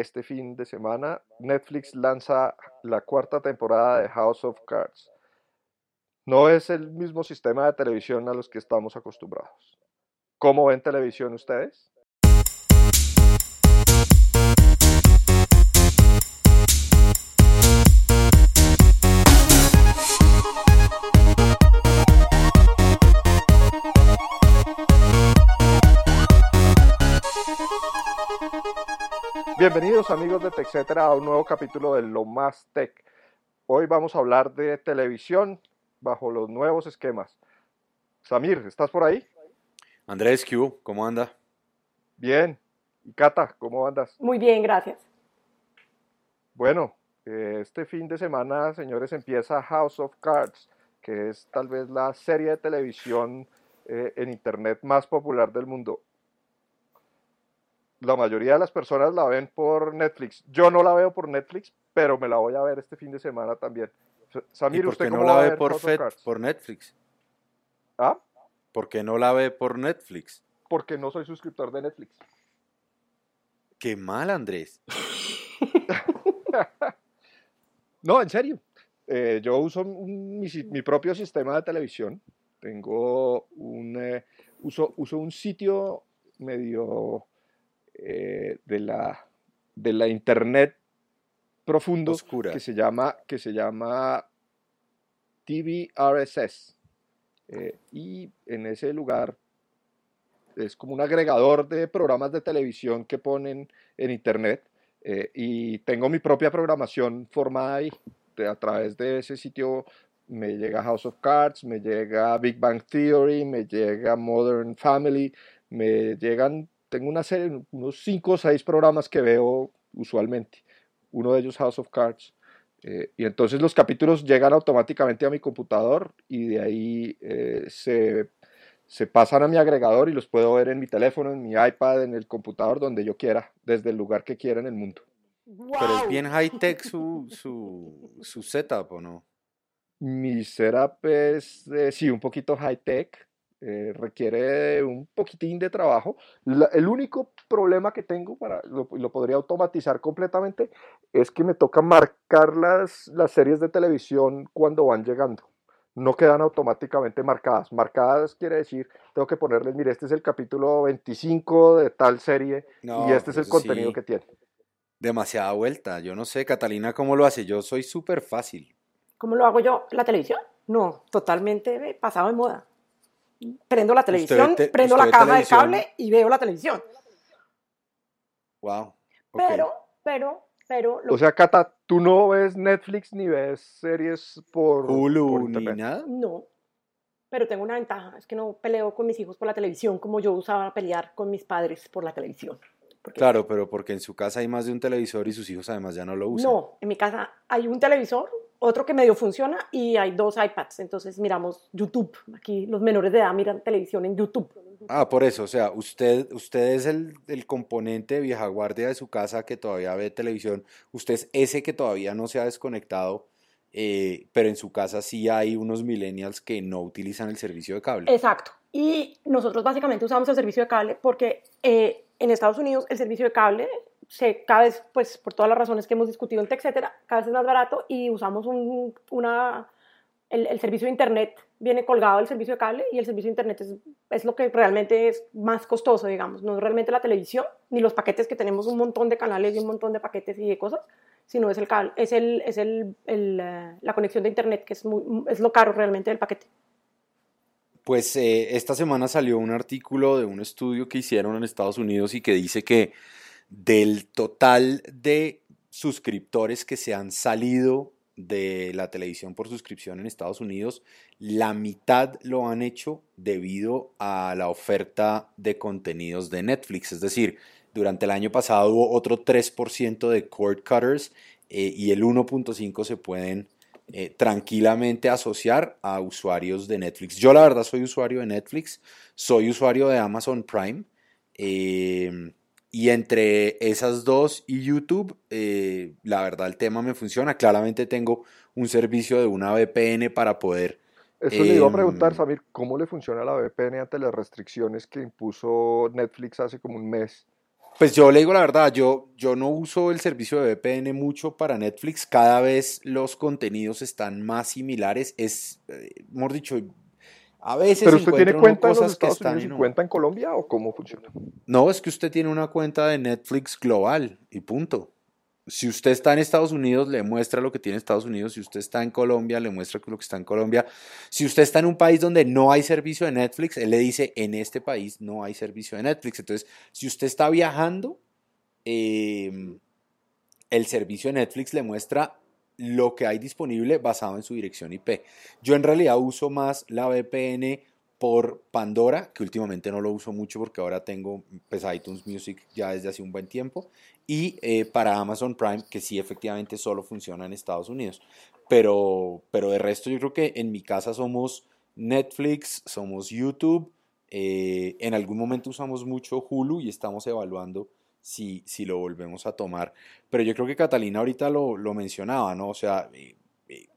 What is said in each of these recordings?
este fin de semana Netflix lanza la cuarta temporada de House of Cards. No es el mismo sistema de televisión a los que estamos acostumbrados. ¿Cómo ven televisión ustedes? Bienvenidos amigos de TechCetera a un nuevo capítulo de Lo Más Tech. Hoy vamos a hablar de televisión bajo los nuevos esquemas. Samir, ¿estás por ahí? Andrés, Q, ¿cómo anda? Bien. ¿Y Cata, cómo andas? Muy bien, gracias. Bueno, eh, este fin de semana, señores, empieza House of Cards, que es tal vez la serie de televisión eh, en Internet más popular del mundo la mayoría de las personas la ven por Netflix. Yo no la veo por Netflix, pero me la voy a ver este fin de semana también. Samir, ¿usted no la ve por, por Netflix? ¿Ah? ¿Por qué no la ve por Netflix? Porque no soy suscriptor de Netflix. Qué mal, Andrés. no, en serio. Eh, yo uso mi, propio sistema de televisión. Tengo un, eh, uso, uso un sitio medio eh, de, la, de la internet profundo Oscura. que se llama, que se llama TVRSS. Eh, y en ese lugar es como un agregador de programas de televisión que ponen en internet eh, y tengo mi propia programación formada ahí. a través de ese sitio me llega House of Cards, me llega Big Bang Theory, me llega Modern Family, me llegan tengo una serie, unos 5 o 6 programas que veo usualmente. Uno de ellos House of Cards. Eh, y entonces los capítulos llegan automáticamente a mi computador y de ahí eh, se, se, pasan a mi agregador y los puedo ver en mi teléfono, en mi iPad, en el computador, donde yo quiera, desde el lugar que quiera en el mundo. Pero es bien high-tech su, su, su, setup, ¿o no? Mi setup es, eh, sí, un poquito high-tech. Eh, requiere un poquitín de trabajo. el único problema que tengo, para, lo, lo, podría automatizar completamente, es que me toca marcar las, las series de televisión cuando van llegando. No quedan automáticamente marcadas. Marcadas quiere decir, tengo que ponerles, mire, este es el capítulo 25 de tal serie y este es el contenido que tiene. Demasiada vuelta. Yo no sé, Catalina, cómo lo hace. Yo soy súper fácil. ¿Cómo lo hago yo? ¿La televisión? No, totalmente pasado de moda prendo la televisión, prendo la caja de cable y veo la televisión. Wow. Pero, pero, pero. O sea, Cata, ¿tú no ves Netflix ni ves series por Hulu ni nada? No. Pero tengo una ventaja, es que no peleo con mis hijos por la televisión como yo usaba pelear con mis padres por la televisión. claro, pero porque en su casa hay más de un televisor y sus hijos además ya no lo usan. No, en mi casa hay un televisor, otro que medio funciona y hay dos iPads, entonces miramos YouTube. Aquí los menores de edad miran televisión en YouTube. Ah, por eso, o sea, usted, usted es el, el componente vieja guardia de su casa que todavía ve televisión, usted es ese que todavía no se ha desconectado, eh, pero en su casa sí hay unos millennials que no utilizan el servicio de cable. Exacto, y nosotros básicamente usamos el servicio de cable porque eh, en Estados Unidos el servicio de cable se, cada vez, pues por todas las razones que hemos discutido etcétera, cada vez es más barato y usamos un, una, el, servicio de Internet viene colgado del servicio de cable y el servicio de Internet es, es, lo que realmente es más costoso, digamos, no es realmente la televisión ni los paquetes que tenemos un montón de canales y un montón de paquetes y de cosas, sino es el cable, es, el, es el, el eh, la conexión de Internet que es, muy, es lo caro realmente del paquete. Pues eh, esta semana salió un artículo de un estudio que hicieron en Estados Unidos y que dice que del total de suscriptores que se han salido de la televisión por suscripción en Estados Unidos, la mitad lo han hecho debido a la oferta de contenidos de Netflix. Es decir, durante el año pasado hubo otro 3% de cord cutters eh, y el 1.5% se pueden eh, tranquilamente asociar a usuarios de Netflix. Yo la verdad soy usuario de Netflix, soy usuario de Amazon Prime. Eh, y entre esas dos y YouTube, eh, la verdad el tema me funciona. Claramente tengo un servicio de una VPN para poder... Eso le iba a preguntar, em, Samir, ¿cómo le funciona la VPN ante las restricciones que impuso Netflix hace como un mes? Pues yo le digo la verdad, yo, yo no uso el servicio de VPN mucho para Netflix, cada vez los contenidos están más similares, es, eh, hemos dicho, a veces ¿Pero usted tiene cuenta en los Estados Unidos y cuenta en Colombia o cómo funciona? No, es que usted tiene una cuenta de Netflix global y punto. Si usted está en Estados Unidos, le muestra lo que tiene Estados Unidos. Si usted está en Colombia, le muestra lo que está en Colombia. Si usted está en un país donde no hay servicio de Netflix, él le dice, en este país no hay servicio de Netflix. Entonces, si usted está viajando, eh, el servicio de Netflix le muestra lo que hay disponible basado en su dirección IP. Yo en realidad uso más la VPN por Pandora, que últimamente no lo uso mucho porque ahora tengo pues, iTunes Music ya desde hace un buen tiempo, y eh, para Amazon Prime, que sí efectivamente solo funciona en Estados Unidos. Pero, pero de resto yo creo que en mi casa somos Netflix, somos YouTube, eh, en algún momento usamos mucho Hulu y estamos evaluando si, si lo volvemos a tomar. Pero yo creo que Catalina ahorita lo, lo mencionaba, ¿no? O sea, eh, eh,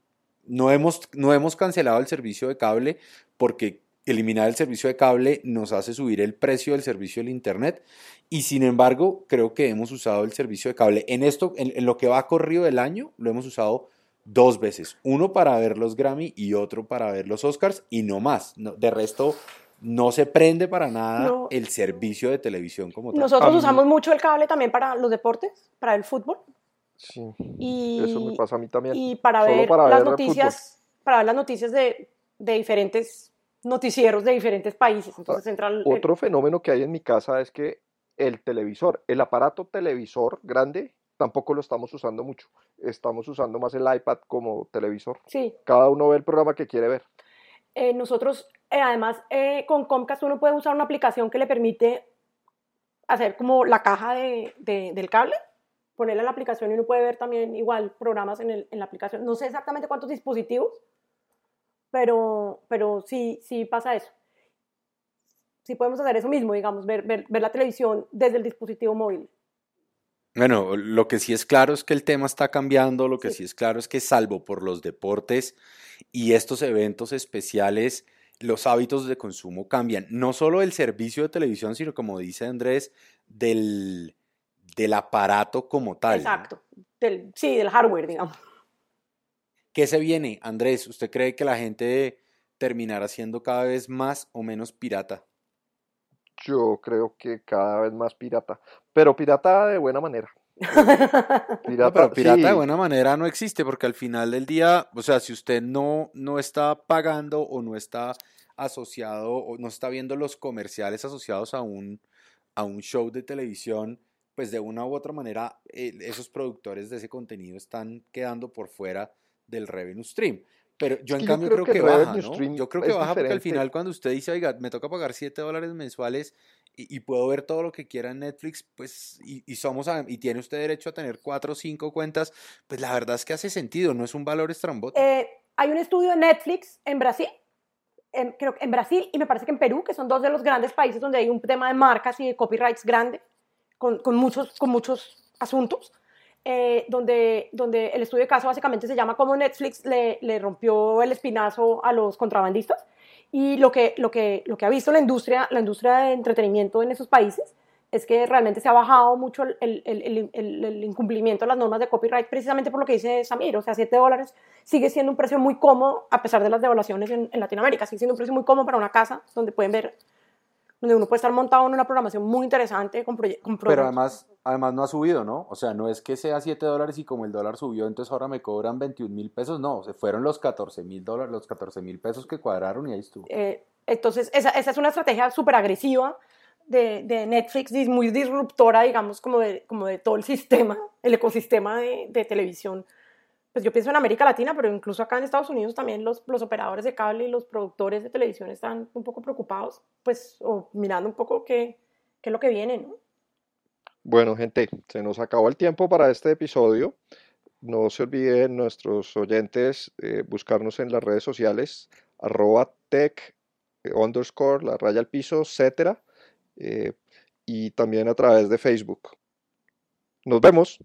no, hemos, no hemos cancelado el servicio de cable porque eliminar el servicio de cable nos hace subir el precio del servicio del Internet y sin embargo creo que hemos usado el servicio de cable. En esto, en, lo que va corrido del año, lo hemos usado dos veces. Uno para ver los Grammy y otro para ver los Oscars y no más. No, de resto, no se prende para nada No. el servicio de televisión como tal. Nosotros usamos mucho el cable también para los deportes, para el fútbol Sí, y, eso me pasa a mí también. y para Solo ver para las ver noticias, para ver las noticias de, de diferentes noticieros de diferentes países. Entonces entra el- el- Otro fenómeno que hay en mi casa es que el televisor, el aparato televisor grande, tampoco lo estamos usando mucho. Estamos usando más el iPad como televisor. sí, Cada uno ve el programa que quiere ver. Eh, nosotros, eh, además, eh, con Comcast uno puede usar una aplicación que le permite hacer como la caja de, de- del cable, ponerla en la aplicación y uno puede ver también igual programas en, el- en la aplicación. No sé exactamente cuántos dispositivos, pero, pero sí, sí pasa eso. Sí podemos hacer eso mismo, digamos, ver, ver, ver la televisión desde el dispositivo móvil. Bueno, lo que sí es claro es que el tema está cambiando, lo que Sí. sí es claro es que salvo por los deportes y estos eventos especiales, los hábitos de consumo cambian. No solo del servicio de televisión, sino como dice Andrés, del, del aparato como tal. ¿no? Exacto. Del, sí, del hardware, digamos. ¿Qué se viene, Andrés? ¿Usted cree que la gente terminará siendo cada vez más o menos pirata? Yo creo que cada vez más pirata, pero pirata de buena manera. No, Pirata, pero pirata de buena manera no existe porque al final del día, o sea, si usted no, no está pagando o no está asociado o no está viendo los comerciales asociados a un, a un show de televisión, pues de una u otra manera eh, esos productores de ese contenido están quedando por fuera del revenue stream. Pero yo en yo cambio creo creo que baja, ¿no? Yo creo que baja porque al diferente. final cuando usted dice, oiga, me toca pagar 7 dólares mensuales y, y puedo ver todo lo que quiera en Netflix, pues, y, y somos, y tiene usted derecho a tener cuatro o cinco cuentas, pues la verdad es que hace sentido, no es un valor estrambótico. Eh, hay un estudio de Netflix en Brasil, en, creo que en Brasil y me parece que en Perú, que son dos de los grandes países donde hay un tema de marcas y de copyrights grande, con, con muchos, con muchos asuntos, eh, donde, donde el estudio de caso básicamente se llama cómo Netflix le, le rompió el espinazo a los contrabandistas y lo que, lo, que, lo que ha visto la industria, la industria de entretenimiento en esos países es que realmente se ha bajado mucho el, el- el- el- incumplimiento de las normas de copyright precisamente por lo que dice Samir, o sea, 7 dólares sigue siendo un precio muy cómodo a pesar de las devaluaciones en, en Latinoamérica, sigue siendo un precio muy cómodo para una casa donde pueden ver, donde uno puede estar montado en una programación muy interesante con, con Pero además, además no ha subido, ¿no? O sea, no es que sea 7 dólares y como el dólar subió, entonces ahora me cobran 21 mil pesos, no, se fueron los 14 mil dólares, los 14 mil pesos que cuadraron y ahí estuvo. Eh, entonces, esa, esa es una estrategia súper agresiva de, de Netflix, muy disruptora, digamos, como de, como de todo el sistema, el ecosistema de, de televisión. Pues yo pienso en América Latina, pero incluso acá en Estados Unidos también los, los operadores de cable y los productores de televisión están un poco preocupados, pues, o mirando un poco qué, qué es lo que viene, ¿no? Bueno, gente, se nos acabó el tiempo para este episodio. No se olviden nuestros oyentes eh, buscarnos en las redes sociales, arroba tech eh, la raya al piso, etcétera, eh, y también a través de Facebook. Nos vemos.